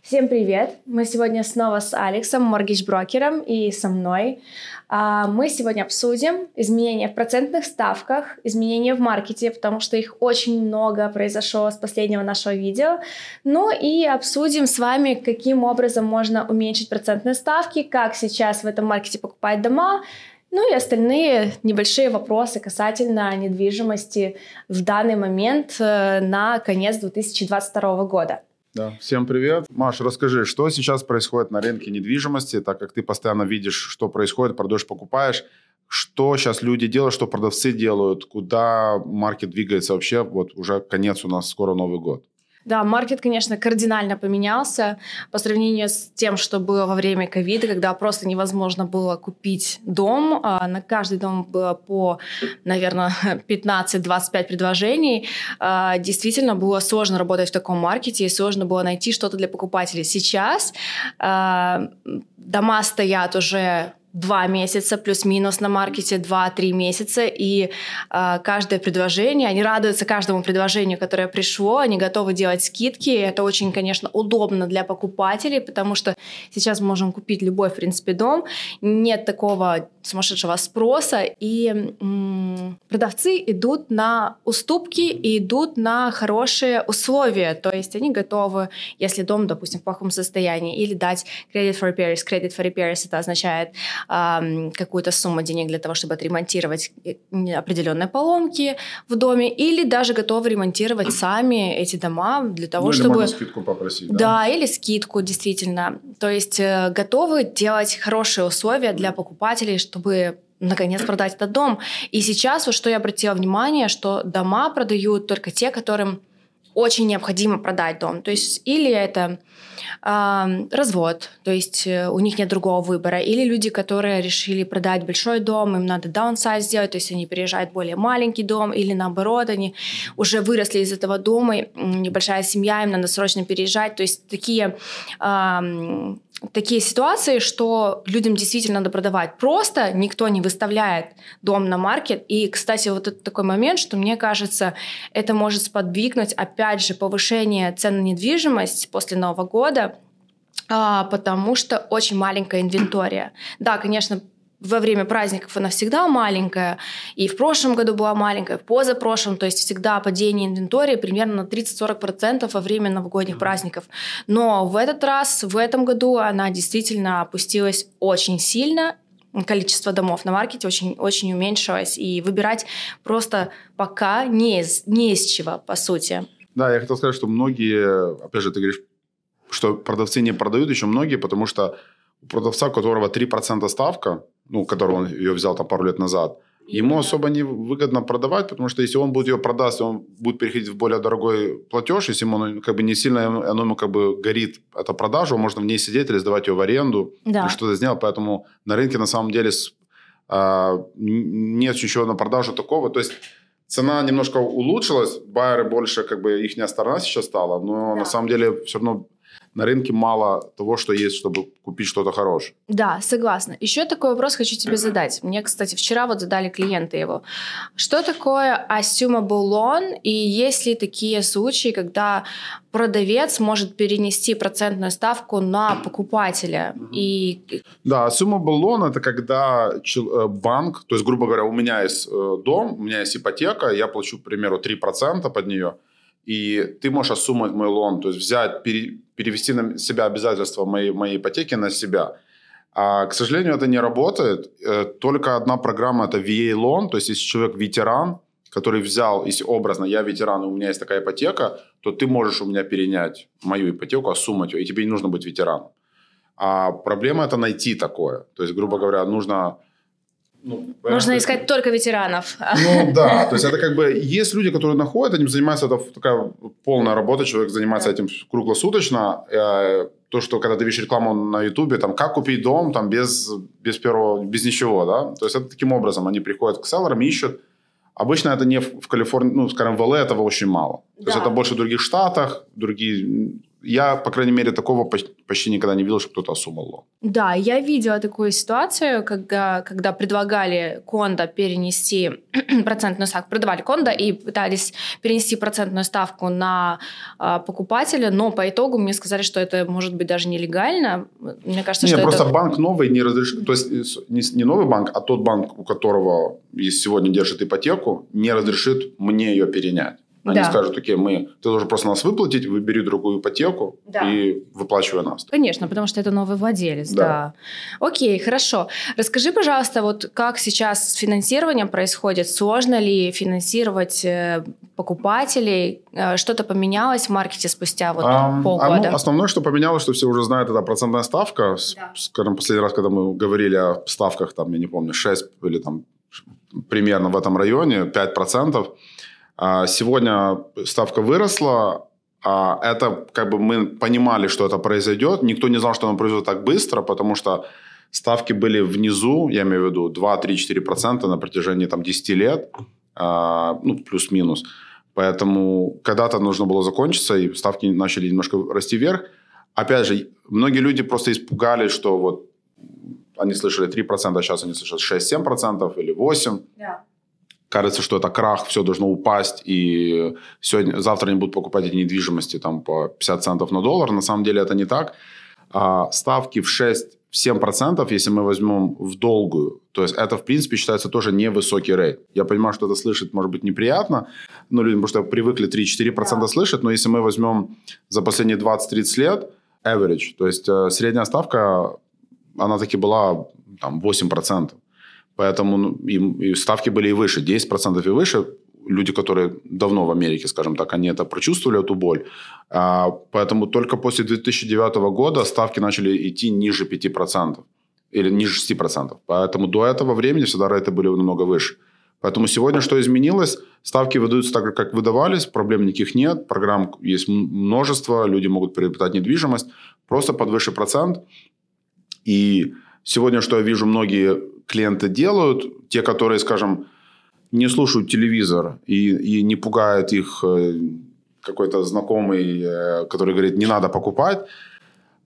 Всем привет! Мы сегодня снова с Алексом, моргидж-брокером, и со мной. А, мы сегодня обсудим изменения в процентных ставках, изменения в маркете, потому что их очень много произошло с последнего нашего видео. Ну и обсудим с вами, каким образом можно уменьшить процентные ставки, как сейчас в этом маркете покупать дома, ну и остальные небольшие вопросы касательно недвижимости в данный момент э, на конец 2022 года. Да. Всем привет. Маш, расскажи, что сейчас происходит на рынке недвижимости, так как ты постоянно видишь, что происходит, продаешь, покупаешь. Что сейчас люди делают, что продавцы делают, куда маркет двигается вообще, вот уже конец у нас, скоро Новый год. Да, маркет, конечно, кардинально поменялся по сравнению с тем, что было во время ковида, когда просто невозможно было купить дом. А на каждый дом было по, наверное, 15-25 предложений. А, действительно, было сложно работать в таком маркете и сложно было найти что-то для покупателей. Сейчас а, дома стоят уже два месяца, плюс-минус на маркете два-три месяца, и э, каждое предложение, они радуются каждому предложению, которое пришло, они готовы делать скидки, это очень, конечно, удобно для покупателей, потому что сейчас мы можем купить любой, в принципе, дом, нет такого сумасшедшего спроса, и м- продавцы идут на уступки и идут на хорошие условия, то есть они готовы, если дом, допустим, в плохом состоянии, или дать credit for repairs, credit for repairs это означает какую-то сумму денег для того, чтобы отремонтировать э, определенные поломки в доме, или даже готовы ремонтировать сами эти дома для того, ну, или чтобы... Можно скидку попросить. Да? да, или скидку, действительно. То есть э, готовы делать хорошие условия для покупателей, чтобы наконец продать этот дом. И сейчас вот что я обратила внимание, что дома продают только те, которым очень необходимо продать дом. То есть или это э, развод, то есть э, у них нет другого выбора, или люди, которые решили продать большой дом, им надо даунсайз сделать, то есть они переезжают в более маленький дом, или наоборот, они уже выросли из этого дома, небольшая семья, им надо срочно переезжать. То есть такие э, такие ситуации, что людям действительно надо продавать. Просто никто не выставляет дом на маркет. И, кстати, вот это такой момент, что мне кажется, это может сподвигнуть, опять же, повышение цен на недвижимость после Нового года, а, потому что очень маленькая инвентория. Да, конечно, во время праздников она всегда маленькая, и в прошлом году была маленькая, в позапрошлом, то есть всегда падение инвентории примерно на 30-40% во время новогодних праздников. Но в этот раз, в этом году она действительно опустилась очень сильно, количество домов на маркете очень, очень уменьшилось, и выбирать просто пока не из, не из чего, по сути. Да, я хотел сказать, что многие, опять же, ты говоришь, что продавцы не продают еще многие, потому что у продавца, у которого 3% ставка, ну, которую он ее взял там пару лет назад, ему особо не выгодно продавать, потому что если он будет ее продаст, он будет переходить в более дорогой платеж, если ему как бы не сильно оно ему как бы горит эта продажа, можно в ней сидеть или сдавать ее в аренду да. что-то сделать. Поэтому на рынке на самом деле а, нет ничего на продажу такого. То есть цена немножко улучшилась, байеры больше, как бы их сторона сейчас стала, но да. на самом деле все равно на рынке мало того, что есть, чтобы купить что-то хорошее. Да, согласна. Еще такой вопрос хочу тебе задать. Мне, кстати, вчера вот задали клиенты его. Что такое assumable loan и есть ли такие случаи, когда продавец может перенести процентную ставку на покупателя? И... Да, assumable loan – это когда э, банк, то есть, грубо говоря, у меня есть э, дом, у меня есть ипотека, я плачу, к примеру, 3% под нее – и ты можешь осуммать мой лон, то есть взять, пере, перевести на себя обязательства моей, моей ипотеки на себя. А, к сожалению, это не работает. Э, только одна программа – это VA лон, то есть если человек ветеран, который взял, если образно, я ветеран, и у меня есть такая ипотека, то ты можешь у меня перенять мою ипотеку, осуммать ее, и тебе не нужно быть ветераном. А проблема – это найти такое. То есть, грубо говоря, нужно ну, Нужно искать только ветеранов. Ну да, то есть это как бы есть люди, которые находят, этим занимаются, это такая полная работа, человек занимается этим круглосуточно. Э, то, что когда ты видишь рекламу на Ютубе, там, как купить дом, там, без, без первого, без ничего, да, то есть это таким образом, они приходят к селлерам, ищут, Обычно это не в Калифорнии, ну, скажем, в ЛА этого очень мало. То да. есть это больше в других штатах, другие я, по крайней мере, такого почти никогда не видел, что кто-то осумал Да, я видела такую ситуацию, когда, когда предлагали кондо перенести процентную ставку, продавали кондо и пытались перенести процентную ставку на э, покупателя, но по итогу мне сказали, что это может быть даже нелегально. Мне кажется, не, что просто это... банк новый не разрешит, то есть не, не новый банк, а тот банк, у которого сегодня держит ипотеку, не разрешит мне ее перенять. Они да. скажут, окей, мы, ты должен просто нас выплатить, выбери другую ипотеку да. и выплачивай нас. Конечно, потому что это новый владелец, да. да. Окей, хорошо. Расскажи, пожалуйста, вот как сейчас с финансированием происходит? Сложно ли финансировать э, покупателей? Э, что-то поменялось в маркете спустя вот а, полгода? А, ну, основное, что поменялось, что все уже знают, это процентная ставка. Да. Скажем, последний раз, когда мы говорили о ставках, там, я не помню, 6 или там примерно в этом районе, 5%. А, сегодня ставка выросла, а это как бы мы понимали, что это произойдет. Никто не знал, что оно произойдет так быстро, потому что ставки были внизу, я имею в виду 2, 3, 4 процента на протяжении там, 10 лет, а, ну, плюс-минус. Поэтому когда-то нужно было закончиться, и ставки начали немножко расти вверх. Опять же, многие люди просто испугались, что вот они слышали 3%, а сейчас они слышат 6-7% или 8%. Yeah кажется, что это крах, все должно упасть, и сегодня, завтра они будут покупать эти недвижимости там, по 50 центов на доллар. На самом деле это не так. А ставки в 6-7%, если мы возьмем в долгую, то есть это, в принципе, считается тоже невысокий рейд. Я понимаю, что это слышать может быть неприятно, но людям, потому что привыкли 3-4% да. слышать, но если мы возьмем за последние 20-30 лет average, то есть э, средняя ставка, она таки была там 8%. Поэтому ну, и, и ставки были и выше, 10% и выше. Люди, которые давно в Америке, скажем так, они это прочувствовали, эту боль. А, поэтому только после 2009 года ставки начали идти ниже 5% или ниже 6%. Поэтому до этого времени всегда рейты были намного выше. Поэтому сегодня что изменилось? Ставки выдаются так, как выдавались, проблем никаких нет, программ есть множество, люди могут приобретать недвижимость, просто под выше процент. И сегодня, что я вижу, многие клиенты делают, те, которые, скажем, не слушают телевизор и, и не пугает их э, какой-то знакомый, э, который говорит, не надо покупать,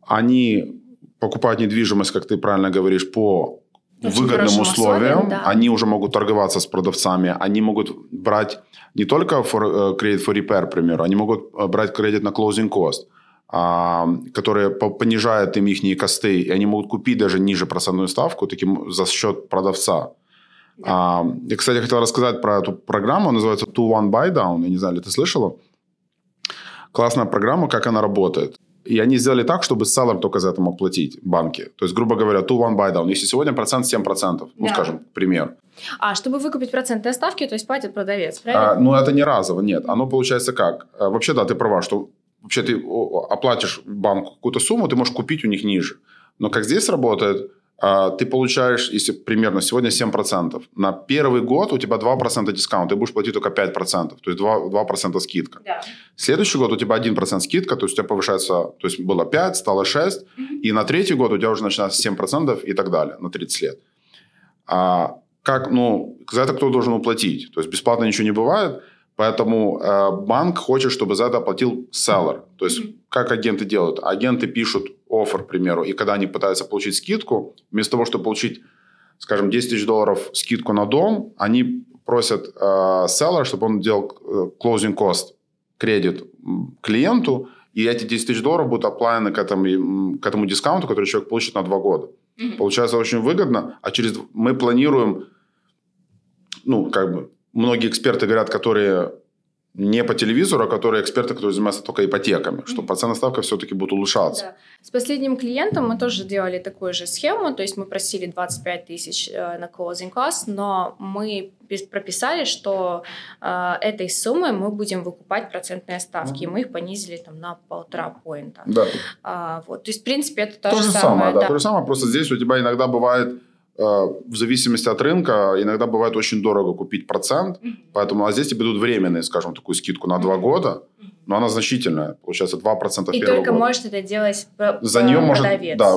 они покупают недвижимость, как ты правильно говоришь, по Очень выгодным условиям. условиям да. Они уже могут торговаться с продавцами, они могут брать не только for, кредит for repair, к примеру, они могут брать кредит на closing cost. А, которые понижают им их косты, и они могут купить даже ниже процентную ставку таким за счет продавца. Да. А, я, кстати, хотел рассказать про эту программу, называется Two One Buy Down, я не знаю, ли ты слышала? Классная программа, как она работает. И они сделали так, чтобы селлер только за это мог платить банки. То есть, грубо говоря, two one buy down. Если сегодня процент 7%, ну, да. скажем, пример. А, чтобы выкупить процентные ставки, то есть платит продавец, правильно? А, ну, это не разово, нет. Оно получается как? А, вообще, да, ты права, что вообще ты оплатишь банку какую-то сумму, ты можешь купить у них ниже. Но как здесь работает, а, ты получаешь, если примерно сегодня 7%, на первый год у тебя 2% дискаунт, ты будешь платить только 5%, то есть 2%, 2% скидка. Да. Следующий год у тебя 1% скидка, то есть у тебя повышается, то есть было 5, стало 6, mm-hmm. и на третий год у тебя уже начинается 7% и так далее, на 30 лет. А как, ну, за это кто должен уплатить? То есть бесплатно ничего не бывает, Поэтому э, банк хочет, чтобы за это оплатил селлер. То есть, mm-hmm. как агенты делают? Агенты пишут офер, к примеру, и когда они пытаются получить скидку, вместо того, чтобы получить, скажем, 10 тысяч долларов скидку на дом, они просят э, селлера, чтобы он делал э, closing cost кредит клиенту, и эти 10 тысяч долларов будут оплавлены к этому, к этому дискаунту, который человек получит на 2 года. Mm-hmm. Получается очень выгодно, а через мы планируем, ну, как бы, многие эксперты говорят, которые не по телевизору, а которые эксперты, которые занимаются только ипотеками, что процентная ставка все-таки будет улучшаться. Да. С последним клиентом мы тоже делали такую же схему, то есть мы просили 25 тысяч э, на closing cost, но мы прописали, что э, этой суммой мы будем выкупать процентные ставки, mm-hmm. и мы их понизили там на полтора поинта. Да. А, вот, то есть в принципе это то, то же самое. самое да. да. То же самое, просто здесь у тебя иногда бывает в зависимости от рынка иногда бывает очень дорого купить процент, поэтому а здесь тебе дадут временную, скажем, такую скидку на два года, но она значительная, получается 2% первого И только года. может это делать За нее может, да,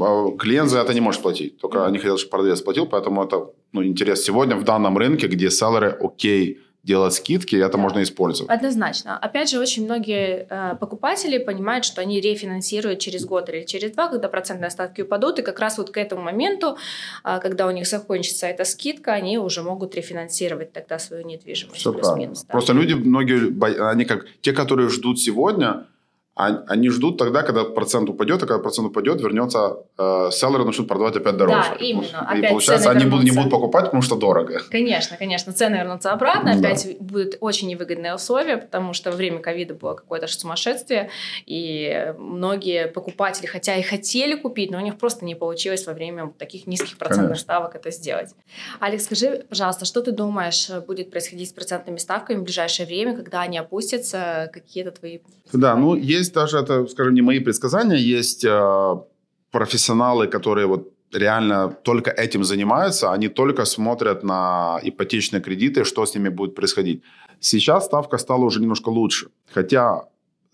а, клиент за это не может платить, только mm-hmm. они хотят, чтобы продавец платил, поэтому это ну, интерес сегодня в данном рынке, где селлеры окей делать скидки, это да. можно использовать. Однозначно. Опять же, очень многие э, покупатели понимают, что они рефинансируют через год или через два, когда процентные ставки упадут, и как раз вот к этому моменту, э, когда у них закончится эта скидка, они уже могут рефинансировать тогда свою недвижимость. Все правильно. Да. Просто люди, многие, они как те, которые ждут сегодня, они ждут тогда, когда процент упадет, а когда процент упадет, вернется э, селлеры начнут продавать опять дороже. Да, именно. И опять получается, они будут, не будут покупать, потому что дорого. Конечно, конечно. Цены вернутся обратно, да. опять будут очень невыгодные условия, потому что во время ковида было какое-то сумасшествие, и многие покупатели, хотя и хотели купить, но у них просто не получилось во время таких низких процентных конечно. ставок это сделать. Алекс, скажи, пожалуйста, что ты думаешь будет происходить с процентными ставками в ближайшее время, когда они опустятся, какие-то твои... Да, ну, есть даже, это, скажем, не мои предсказания, есть э, профессионалы, которые вот реально только этим занимаются, они только смотрят на ипотечные кредиты, что с ними будет происходить. Сейчас ставка стала уже немножко лучше, хотя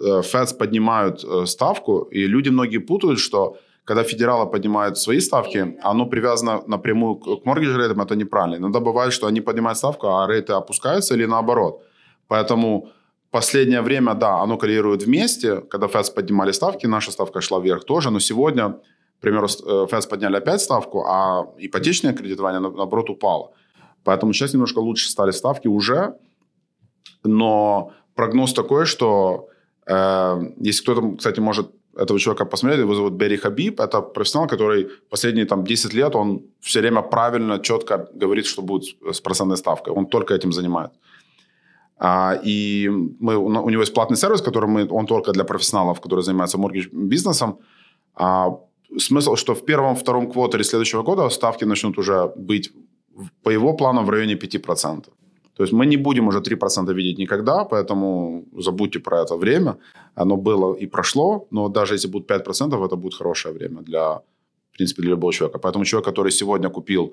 э, Федс поднимают э, ставку, и люди многие путают, что когда федералы поднимают свои ставки, оно привязано напрямую к mortgage рейтам, это неправильно. Иногда бывает, что они поднимают ставку, а рейты опускаются или наоборот. Поэтому Последнее время, да, оно коррелирует вместе. Когда FEDS поднимали ставки, наша ставка шла вверх тоже. Но сегодня, к примеру, э, подняли опять ставку, а ипотечное кредитование, наоборот, упало. Поэтому сейчас немножко лучше стали ставки уже. Но прогноз такой, что э, если кто-то, кстати, может этого человека посмотреть, его зовут Берри Хабиб, это профессионал, который последние там 10 лет, он все время правильно, четко говорит, что будет с процентной ставкой. Он только этим занимается. А, и мы, у него есть платный сервис, который мы, он только для профессионалов, которые занимаются моргидж бизнесом. А, смысл, что в первом-втором квотере следующего года ставки начнут уже быть по его планам в районе 5%. То есть мы не будем уже 3% видеть никогда, поэтому забудьте про это время. Оно было и прошло, но даже если будет 5%, это будет хорошее время для, в принципе, для любого человека. Поэтому человек, который сегодня купил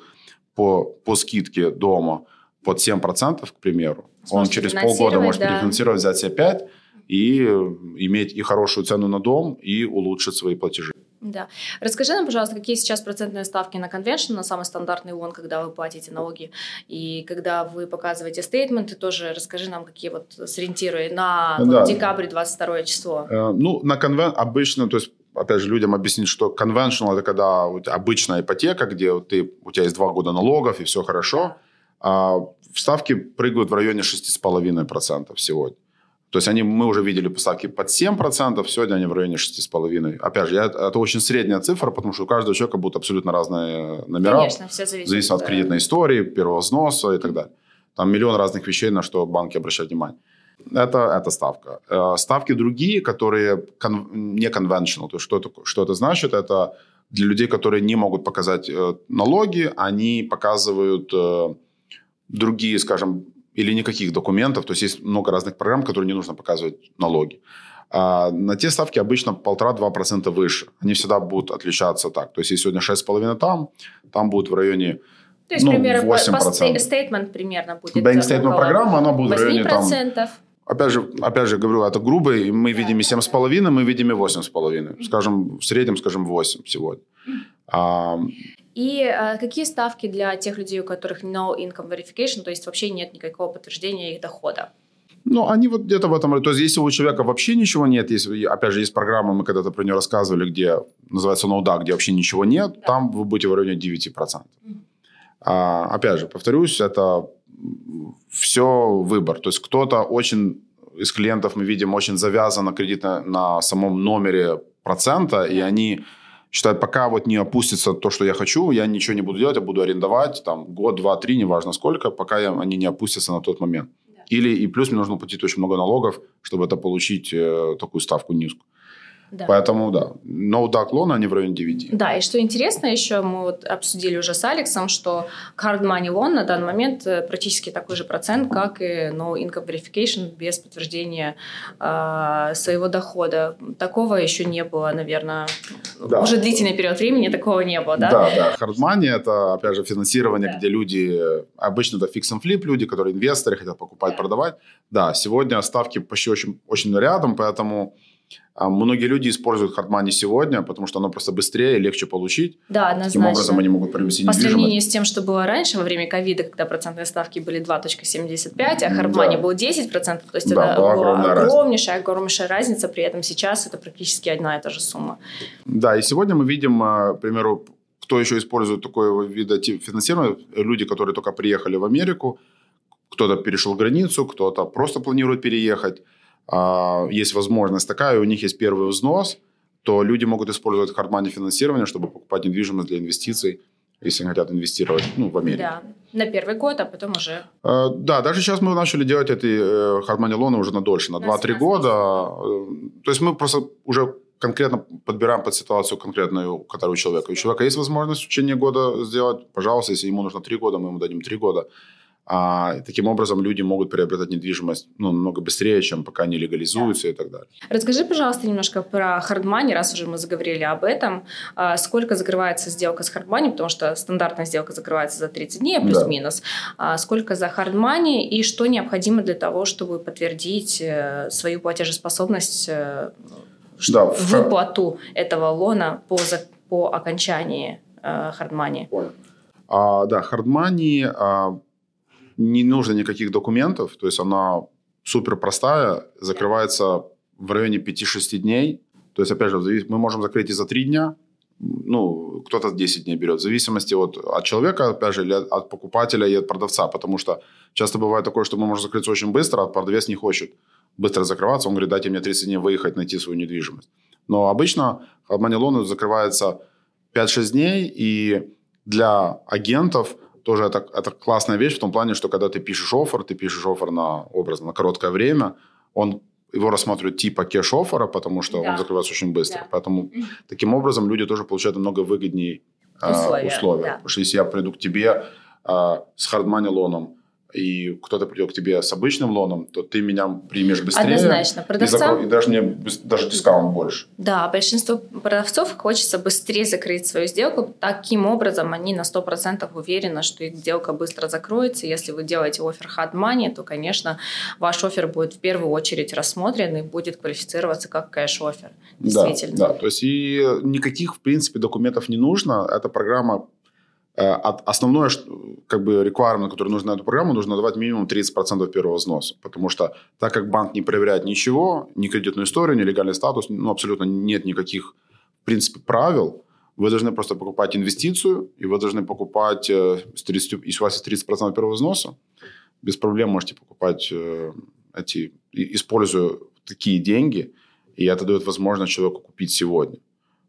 по, по скидке дома – под 7%, к примеру, он через полгода может да. перефинансировать, взять себе 5 и иметь и хорошую цену на дом, и улучшить свои платежи. Да. Расскажи нам, пожалуйста, какие сейчас процентные ставки на конвеншн, на самый стандартный ООН, когда вы платите налоги, и когда вы показываете стейтменты, тоже расскажи нам, какие вот сориентируя на да. вот, декабрь 22 число. Э, ну, на конвен обычно, то есть опять же, людям объяснить, что conventional – это когда вот обычная ипотека, где ты, у тебя есть два года налогов, и все хорошо. А ставки прыгают в районе 6,5% сегодня. То есть они, мы уже видели поставки под 7%, сегодня они в районе 6,5%. Опять же, я, это очень средняя цифра, потому что у каждого человека будут абсолютно разные номера. Конечно, все зависит. Зависит от кредитной истории, первого взноса и так далее. Там миллион разных вещей, на что банки обращают внимание. Это, это ставка. Э, ставки другие, которые кон, не conventional. То есть что это, что это значит? Это для людей, которые не могут показать э, налоги, они показывают э, другие, скажем, или никаких документов. То есть есть много разных программ, которые не нужно показывать налоги. А на те ставки обычно 1,5-2% выше. Они всегда будут отличаться так. То есть если сегодня 6,5 там, там будет в районе то есть, ну, примерно, 8%. по стейтмент примерно будет. Bank statement программа, она будет в районе там... Опять же, опять же говорю, это грубо, мы да, видим и 7,5, мы видим и 8,5. Скажем, в среднем, скажем, 8 сегодня. А, и э, какие ставки для тех людей, у которых no income verification, то есть вообще нет никакого подтверждения их дохода? Ну, они вот где-то в этом... То есть, если у человека вообще ничего нет, если, опять же, есть программа, мы когда-то про нее рассказывали, где называется ноуда, где вообще ничего нет, да. там вы будете в районе 9%. Mm-hmm. А, опять же, повторюсь, это все выбор. То есть, кто-то очень из клиентов мы видим очень завязан на кредит на, на самом номере процента, mm-hmm. и они считают, пока вот не опустится то, что я хочу, я ничего не буду делать, я буду арендовать там год, два, три, неважно сколько, пока я, они не опустятся на тот момент. Да. Или и плюс мне нужно платить очень много налогов, чтобы это получить э, такую ставку низкую. Да. Поэтому, да, no duck loan, они в районе 9. Да, и что интересно еще, мы вот обсудили уже с Алексом, что card money loan на данный момент э, практически такой же процент, как и no income verification без подтверждения э, своего дохода. Такого еще не было, наверное, да. уже длительный период времени такого не было, да? Да, да. Hard money – это, опять же, финансирование, да. где люди, обычно это fix and flip люди, которые инвесторы, хотят покупать, да. продавать. Да, сегодня ставки почти очень, очень рядом, поэтому многие люди используют хардмани сегодня, потому что оно просто быстрее, легче получить. Да, однозначно. Таким образом они могут приобрести По сравнению с тем, что было раньше, во время ковида, когда процентные ставки были 2.75, а хардмани да. был 10%, то есть да, это была огромнейшая, разница. огромнейшая разница, при этом сейчас это практически одна и та же сумма. Да, и сегодня мы видим, а, к примеру, кто еще использует такой вид финансирования, люди, которые только приехали в Америку, кто-то перешел границу, кто-то просто планирует переехать. А, есть возможность такая, у них есть первый взнос, то люди могут использовать хардмани финансирование, чтобы покупать недвижимость для инвестиций, если они хотят инвестировать ну, в Америку. Да, на первый год, а потом уже... А, да, даже сейчас мы начали делать эти хардмани э, лоны уже на дольше, на 2-3 года. Э, то есть мы просто уже конкретно подбираем под ситуацию конкретную, которую у человека. У человека есть возможность в течение года сделать, пожалуйста, если ему нужно 3 года, мы ему дадим 3 года. А таким образом люди могут приобретать недвижимость ну, намного быстрее, чем пока они легализуются да. и так далее. Расскажи, пожалуйста, немножко про хардмани, раз уже мы заговорили об этом. А сколько закрывается сделка с хардмани, потому что стандартная сделка закрывается за 30 дней, плюс-минус. Да. А сколько за хардмани и что необходимо для того, чтобы подтвердить э, свою платежеспособность э, да, выплату этого лона по, по окончании э, хардмани? Понял. А, да, хардмани а, не нужно никаких документов, то есть она супер простая, закрывается в районе 5-6 дней. То есть, опять же, мы можем закрыть и за 3 дня, ну, кто-то 10 дней берет, в зависимости от, от человека, опять же, или от покупателя и от продавца, потому что часто бывает такое, что мы можем закрыться очень быстро, а продавец не хочет быстро закрываться, он говорит, дайте мне 30 дней выехать, найти свою недвижимость. Но обычно Money закрывается 5-6 дней, и для агентов тоже это, это классная вещь в том плане, что когда ты пишешь офер, ты пишешь офер на образно на короткое время, он его рассматривают типа кэш-оффера, потому что да. он закрывается очень быстро. Да. Поэтому таким образом люди тоже получают намного выгоднее условия. Э, условия. Да. Потому что если я приду к тебе э, с хардмани лоном, и кто-то придет к тебе с обычным лоном, то ты меня примешь быстрее. Однозначно. Продавцам... И, закро... и даже мне даже дискаунт больше. Да, большинство продавцов хочется быстрее закрыть свою сделку. Таким образом, они на 100% уверены, что их сделка быстро закроется. Если вы делаете офер hard money, то, конечно, ваш офер будет в первую очередь рассмотрен и будет квалифицироваться как кэш-офер. Действительно. Да, да, то есть и никаких, в принципе, документов не нужно. Эта программа основное, как бы, requirement, который нужно на эту программу, нужно давать минимум 30% первого взноса. Потому что так как банк не проверяет ничего, ни кредитную историю, ни легальный статус, ну, абсолютно нет никаких, в принципе, правил, вы должны просто покупать инвестицию, и вы должны покупать, э, с 30, если у вас есть 30% первого взноса, без проблем можете покупать э, эти, используя такие деньги, и это дает возможность человеку купить сегодня.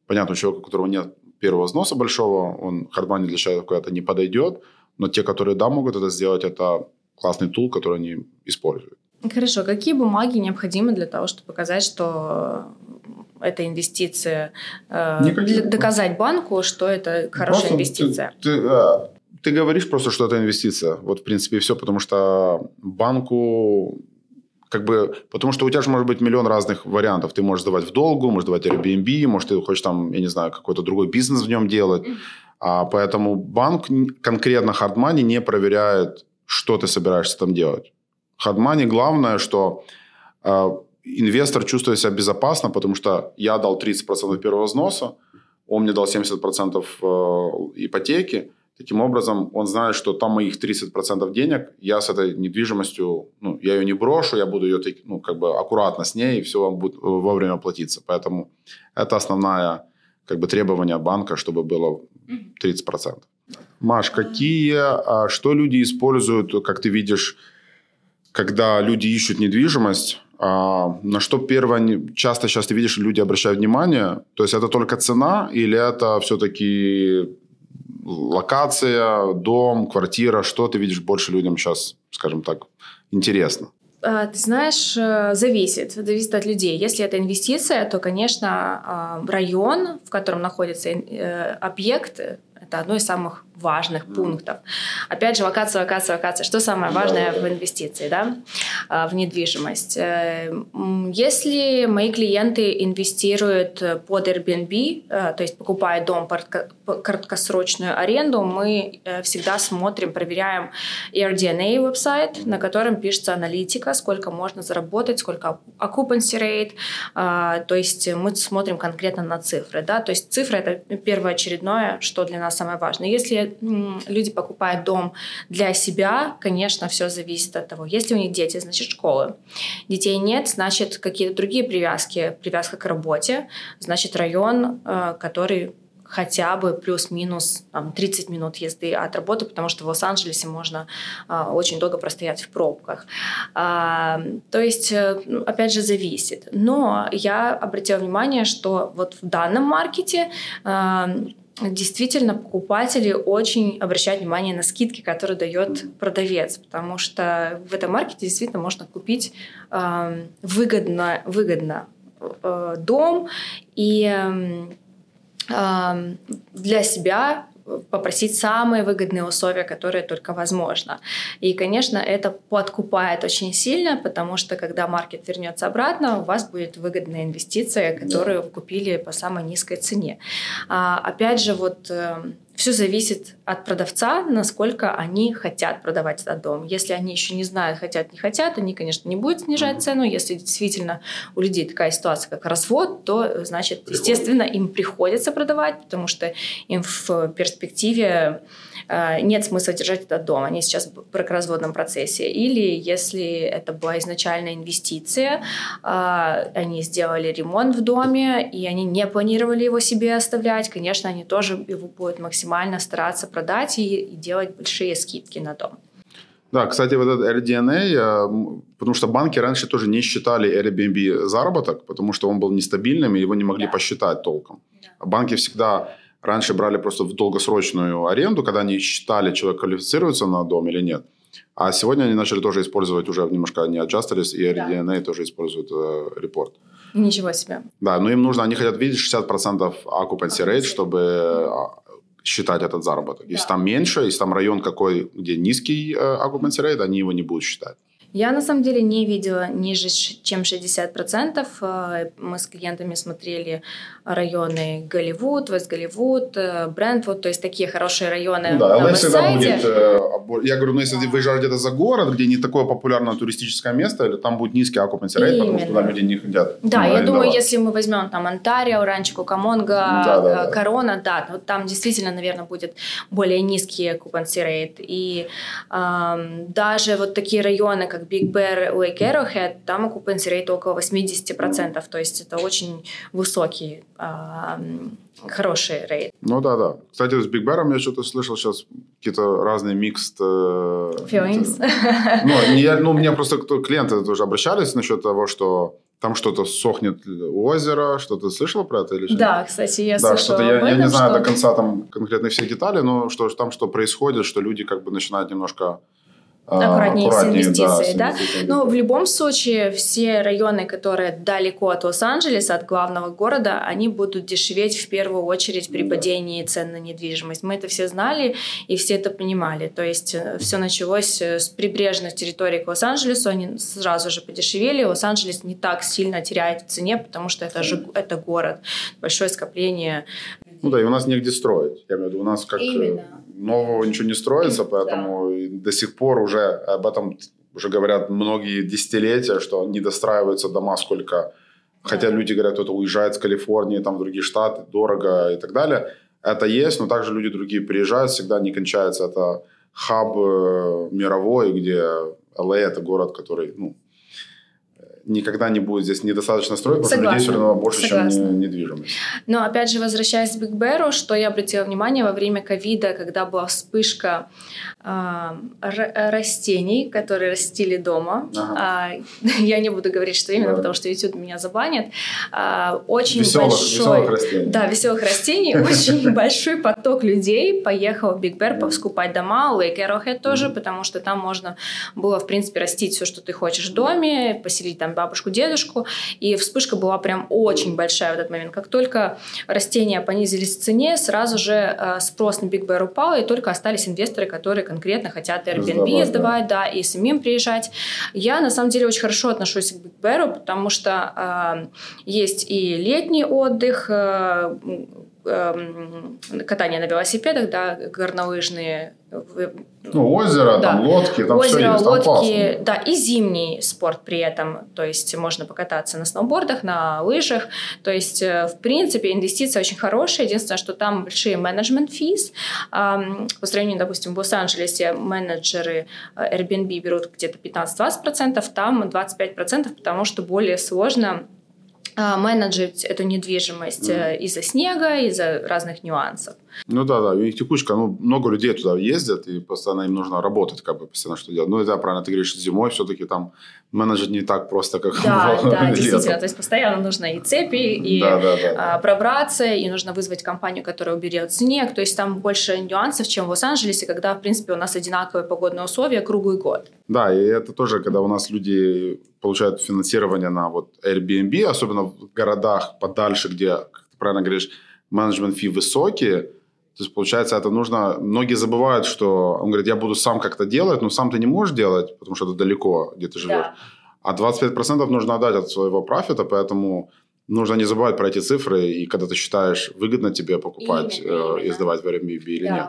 Понятно, у человека, у которого нет первого взноса большого, он хардмани для человека это не подойдет, но те, которые да, могут это сделать, это классный тул, который они используют. Хорошо, какие бумаги необходимы для того, чтобы показать, что это инвестиция, э, доказать банку, что это хорошая просто инвестиция? Ты, ты, э, ты говоришь просто, что это инвестиция. Вот, в принципе, и все, потому что банку как бы, потому что у тебя же может быть миллион разных вариантов. Ты можешь сдавать в долгу, можешь сдавать Airbnb, может, ты хочешь там, я не знаю, какой-то другой бизнес в нем делать. А, поэтому банк конкретно hard money не проверяет, что ты собираешься там делать. Hard money главное, что э, инвестор чувствует себя безопасно, потому что я дал 30% первого взноса, он мне дал 70% э, ипотеки, Таким образом, он знает, что там моих 30% денег, я с этой недвижимостью, ну, я ее не брошу, я буду ее, ну, как бы аккуратно с ней, и все вам будет вовремя платиться. Поэтому это основное, как бы, требование банка, чтобы было 30%. Маш, какие, а, что люди используют, как ты видишь, когда люди ищут недвижимость, а, на что первое, часто сейчас ты видишь, люди обращают внимание, то есть это только цена или это все-таки локация, дом, квартира, что ты видишь больше людям сейчас, скажем так, интересно? А, ты знаешь, э, зависит. Зависит от людей. Если это инвестиция, то, конечно, а, район, в котором находится э, объект, Это одно из самых важных пунктов. Опять же, локация, локация, локация. Что самое важное в инвестиции, да, а, в недвижимость? Э, если мои клиенты инвестируют под Airbnb, э, то есть покупают дом под краткосрочную аренду, мы э, всегда смотрим, проверяем AirDNA веб-сайт, на котором пишется аналитика, сколько можно заработать, сколько occupancy rate, а, то есть мы смотрим конкретно на цифры, да, то есть цифры это первоочередное, что для нас самое важное. Если люди покупают дом для себя, конечно, все зависит от того. Если у них дети, значит школы. Детей нет, значит какие-то другие привязки. Привязка к работе, значит район, э, который хотя бы плюс-минус там, 30 минут езды от работы, потому что в Лос-Анджелесе можно а, очень долго простоять в пробках. А, то есть, э, ну, опять же, зависит. Но я обратила внимание, что вот в данном маркете а, действительно покупатели очень обращают внимание на скидки, которые дает продавец, потому что в этом маркете действительно можно купить э, выгодно, выгодно э, дом и э, для себя попросить самые выгодные условия, которые только возможно. И, конечно, это подкупает очень сильно, потому что когда маркет вернется обратно, у вас будет выгодная инвестиция, которую вы купили по самой низкой цене. А, опять же, вот эм, все зависит от продавца, насколько они хотят продавать этот дом. Если они еще не знают, хотят, не хотят, они, конечно, не будут снижать цену. Если действительно у людей такая ситуация, как развод, то, значит, естественно, им приходится продавать, потому что им в перспективе Э, нет смысла держать этот дом, они сейчас в бракоразводном процессе. Или если это была изначальная инвестиция, э, они сделали ремонт в доме, и они не планировали его себе оставлять, конечно, они тоже его будут максимально стараться продать и, и делать большие скидки на дом. Да, кстати, вот этот RDNA, э, потому что банки раньше тоже не считали Airbnb заработок, потому что он был нестабильным, и его не могли да. посчитать толком. Да. Банки всегда Раньше брали просто в долгосрочную аренду, когда они считали, человек квалифицируется на дом или нет. А сегодня они начали тоже использовать уже немножко не adjusted, и RDNA да. тоже используют э, репорт. Ничего себе. Да, но им нужно, они хотят видеть 60% occupancy rate, чтобы э, считать этот заработок. Если да. там меньше, если там район какой, где низкий э, occupancy rate, они его не будут считать. Я на самом деле не видела ниже, чем 60%. Э, мы с клиентами смотрели районы Голливуд, Вест-Голливуд, э, Брентвуд, то есть такие хорошие районы да, на всегда будет, э, я говорю, ну если да. выезжаешь где-то за город, где не такое популярное туристическое место, или там будет низкий occupancy rate, потому что туда люди не хотят. Да, я думаю, если мы возьмем там Онтарио, Ранчо Кукамонга, да, да, Корона, да, вот там действительно, наверное, будет более низкий occupancy rate. И эм, даже вот такие районы, как Big Bear, Lake Arrowhead, там occupancy rate около 80%, то есть это очень высокий хороший рейд. Ну да, да. Кстати, с Big Bear я что-то слышал сейчас какие-то разные микст... Э, Feelings. Ну, не, ну, мне просто кто, клиенты тоже обращались насчет того, что там что-то сохнет озеро, что-то слышала про это или что? Да, кстати, я да, слышала я, об этом, я не знаю что... до конца там конкретно все детали, но что там что происходит, что люди как бы начинают немножко аккуратнее, аккуратнее с инвестицией, да. да? Но в любом случае все районы, которые далеко от Лос-Анджелеса, от главного города, они будут дешеветь в первую очередь при падении цен на недвижимость. Мы это все знали и все это понимали. То есть э, все началось э, с прибрежных территорий к Лос-Анджелесу, они сразу же подешевели. Лос-Анджелес не так сильно теряет в цене, потому что это же это город, большое скопление. Ну да, и у нас негде строить. Я имею в виду, у нас как Именно нового ничего не строится, поэтому да. до сих пор уже об этом уже говорят многие десятилетия, что не достраиваются дома сколько... Хотя люди говорят, кто-то уезжает с Калифорнии, там в другие штаты, дорого и так далее. Это есть, но также люди другие приезжают, всегда не кончается. Это хаб э, мировой, где LA это город, который ну, никогда не будет здесь недостаточно строить, потому Согласна. что людей все равно больше, Согласна. чем недвижимость. Но опять же, возвращаясь к Биг Бэру, что я обратила внимание во время ковида, когда была вспышка э, растений, которые растили дома. Ага. Э, я не буду говорить, что именно, да. потому что YouTube меня забанит. Э, очень веселых, большой... Веселых растений. Да, веселых растений. Очень большой поток людей поехал в Биг Бэр скупать дома, Лейк Arrowhead тоже, потому что там можно было, в принципе, растить все, что ты хочешь в доме, поселить там бабушку, дедушку, и вспышка была прям очень большая в этот момент. Как только растения понизились в цене, сразу же э, спрос на Big Bear упал, и только остались инвесторы, которые конкретно хотят Airbnb сдавать, сдавать да. да, и самим приезжать. Я, на самом деле, очень хорошо отношусь к Big Bear, потому что э, есть и летний отдых, э, катание на велосипедах, да, горнолыжные. Ну, озеро, да. там лодки, там озеро, все есть, там лодки, классно. да, и зимний спорт при этом, то есть можно покататься на сноубордах, на лыжах, то есть, э, в принципе, инвестиция очень хорошая, единственное, что там большие менеджмент физ, по сравнению, допустим, в Лос-Анджелесе менеджеры э, Airbnb берут где-то 15-20%, там 25%, потому что более сложно менеджить эту недвижимость mm. из-за снега, из-за разных нюансов. Ну да, да, у них текучка, ну много людей туда ездят, и постоянно им нужно работать, как бы постоянно что делать. Ну да, правильно ты говоришь, зимой все-таки там менеджер не так просто, как Да, да, действительно, то есть постоянно нужно и цепи, и да, да, да, а, пробраться, и нужно вызвать компанию, которая уберет снег, то есть там больше нюансов, чем в Лос-Анджелесе, когда, в принципе, у нас одинаковые погодные условия круглый год. Да, и это тоже, когда у нас люди получают финансирование на вот Airbnb, особенно в городах подальше, где, как ты правильно говоришь, менеджмент фи высокие, то есть, получается, это нужно... Многие забывают, что... Он говорит, я буду сам как-то делать, но сам ты не можешь делать, потому что это далеко, где ты живешь. Да. А 25% нужно отдать от своего профита, поэтому нужно не забывать про эти цифры, и когда ты считаешь, выгодно тебе покупать именно, э, и сдавать в Airbnb или да. нет.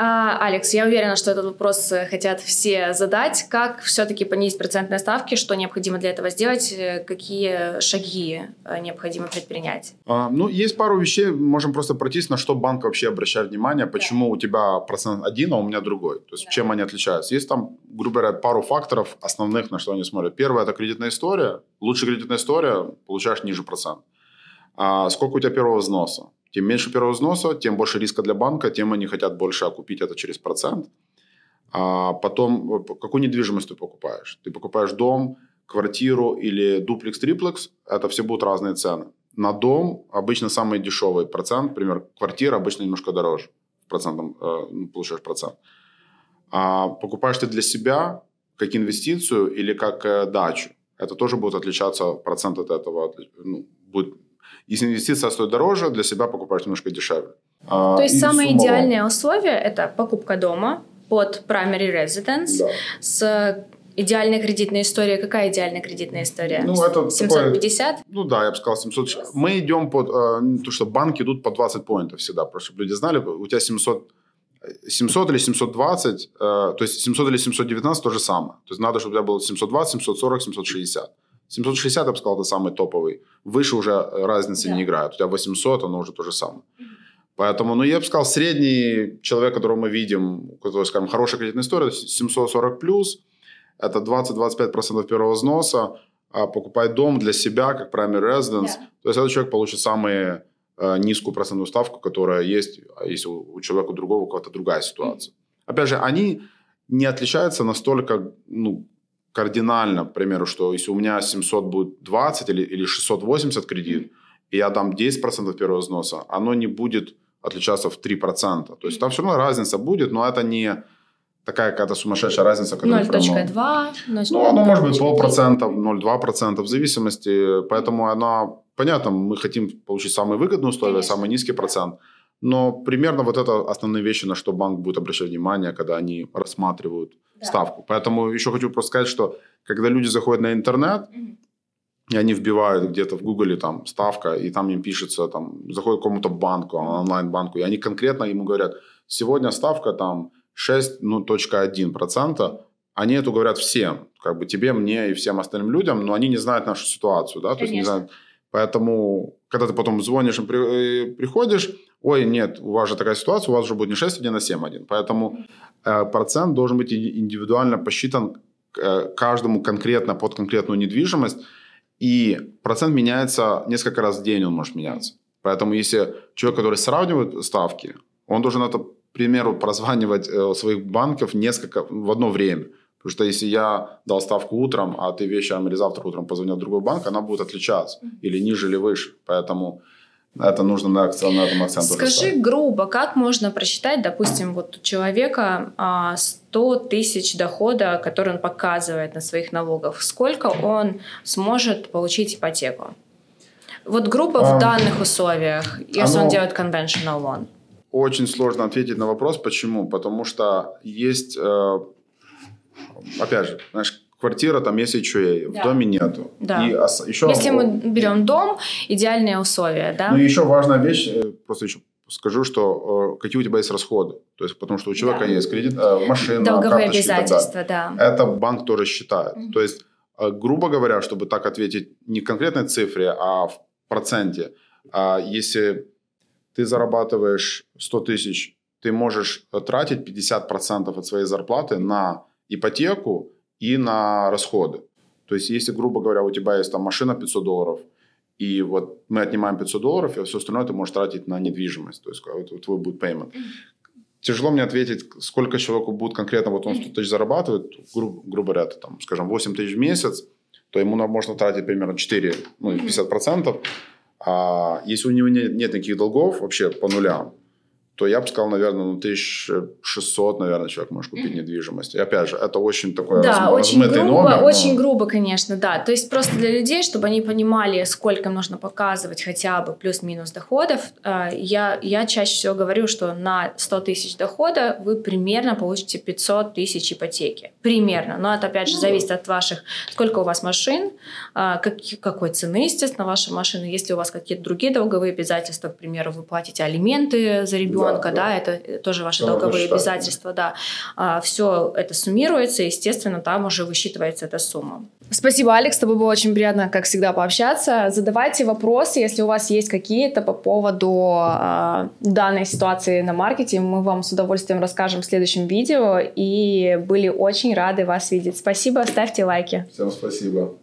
А, Алекс, я уверена, что этот вопрос э, хотят все задать. Как все-таки понизить процентные ставки? Что необходимо для этого сделать? Э, какие шаги э, необходимо предпринять? А, ну, есть пару вещей. Можем просто пройтись, на что банк вообще обращает внимание. Почему да. у тебя процент один, а у меня другой. То есть, да. чем они отличаются. Есть там, грубо говоря, пару факторов основных, на что они смотрят. Первое – это кредитная история. Лучше кредитная история, получаешь ниже процент. А сколько у тебя первого взноса? Тем меньше первого взноса, тем больше риска для банка, тем они хотят больше окупить это через процент. А потом, какую недвижимость ты покупаешь? Ты покупаешь дом, квартиру или дуплекс-триплекс, это все будут разные цены. На дом обычно самый дешевый процент, например, квартира обычно немножко дороже, процентом, э, ну, получаешь процент. А покупаешь ты для себя как инвестицию или как э, дачу, это тоже будет отличаться, процент от этого ну, будет если инвестиция стоит дороже, для себя покупаешь немножко дешевле. А, То есть самое идеальное условие – это покупка дома под primary residence да. с идеальной кредитной историей. Какая идеальная кредитная история? Ну, это 750? Такое, ну да, я бы сказал 700. Мы идем под... Э, то, что банки идут по 20 поинтов всегда, просто чтобы люди знали. У тебя 700 700 или 720, э, то есть 700 или 719 то же самое. То есть надо, чтобы у тебя было 720, 740, 760. 760, я бы сказал, это самый топовый. Выше уже разницы да. не играют. У тебя 800, оно уже то же самое. Поэтому, ну, я бы сказал, средний человек, которого мы видим, у которого, скажем, хорошая кредитная история, 740 плюс, это 20-25% первого взноса, а покупать дом для себя, как primary residence, yeah. то есть этот человек получит самую э, низкую процентную ставку, которая есть, а если у, у человека другого у кого-то другая ситуация. Mm-hmm. Опять же, они не отличаются настолько, ну, кардинально, к примеру, что если у меня 700 будет 20 или, или 680 кредит, и я дам 10% первого взноса, оно не будет отличаться в 3%. То есть там все равно разница будет, но это не такая какая-то сумасшедшая разница. 0.2, Ну, оно может быть полпроцента, 0,2% в зависимости. Поэтому она, понятно, мы хотим получить самые выгодные условия, Конечно. самый низкий процент. Но примерно вот это основные вещи, на что банк будет обращать внимание, когда они рассматривают да. ставку. Поэтому еще хочу просто сказать, что когда люди заходят на интернет, mm-hmm. и они вбивают где-то в Гугле там ставка, и там им пишется, там, заходят к какому-то банку, онлайн-банку, и они конкретно ему говорят, сегодня ставка там 6.1%, ну, они это говорят всем, как бы тебе, мне и всем остальным людям, но они не знают нашу ситуацию, да, Конечно. то есть не знают. Поэтому, когда ты потом звонишь и при, приходишь, ой, нет, у вас же такая ситуация, у вас уже будет не 6.1, а 7.1. Поэтому э, процент должен быть индивидуально посчитан э, каждому конкретно под конкретную недвижимость. И процент меняется несколько раз в день, он может меняться. Поэтому если человек, который сравнивает ставки, он должен это, к примеру, прозванивать э, своих банков несколько в одно время. Потому что если я дал ставку утром, а ты вечером или завтра утром позвонил в другой банк, она будет отличаться. Или ниже, или выше. Поэтому это нужно на, на этом акцент Скажи грубо, как можно просчитать, допустим, вот у человека 100 а, тысяч дохода, который он показывает на своих налогах, сколько он сможет получить ипотеку? Вот грубо в а, данных условиях, если он делает conventional loan. Очень сложно ответить на вопрос. Почему? Потому что есть, э, опять же, знаешь, квартира там есть HOA, да. в доме нету. Да. И еще... Если мы берем дом, идеальные условия, да? Ну еще важная вещь, э, просто еще скажу, что э, какие у тебя есть расходы. То есть, потому что у человека да. есть кредит, машина, Долговые обязательства, да. Это банк тоже считает. Mm-hmm. То есть, грубо говоря, чтобы так ответить не в конкретной цифре, а в проценте, а если ты зарабатываешь 100 тысяч, ты можешь тратить 50% от своей зарплаты на ипотеку и на расходы. То есть, если, грубо говоря, у тебя есть там машина 500 долларов, и вот мы отнимаем 500 долларов, и все остальное ты можешь тратить на недвижимость, то есть вот, твой будет payment. Тяжело мне ответить, сколько человеку будет конкретно, вот он 100 тысяч зарабатывает, гру, грубо говоря, там, скажем, 8 тысяч в месяц, то ему можно тратить примерно 4, ну, 50%. А если у него нет, нет никаких долгов вообще по нулям, то я бы сказал, наверное, ну, 1600, наверное, человек может купить недвижимость. И опять же, это очень такое да, разм... очень грубо, номер. Очень но... грубо, конечно, да. То есть просто для людей, чтобы они понимали, сколько им нужно показывать хотя бы плюс-минус доходов, э, я, я чаще всего говорю, что на 100 тысяч дохода вы примерно получите 500 тысяч ипотеки. Примерно. Но это, опять же, ну зависит от ваших, сколько у вас машин, э, как, какой цены, естественно, ваша машина. Если у вас какие-то другие долговые обязательства, к примеру, вы платите алименты за ребенка, ребенка, да, да, это тоже ваши да, долговые обязательства, да. А, все это суммируется, естественно, там уже высчитывается эта сумма. Спасибо, Алекс, с тобой было очень приятно, как всегда, пообщаться. Задавайте вопросы, если у вас есть какие-то по поводу э, данной ситуации на маркете, мы вам с удовольствием расскажем в следующем видео и были очень рады вас видеть. Спасибо, ставьте лайки. Всем спасибо.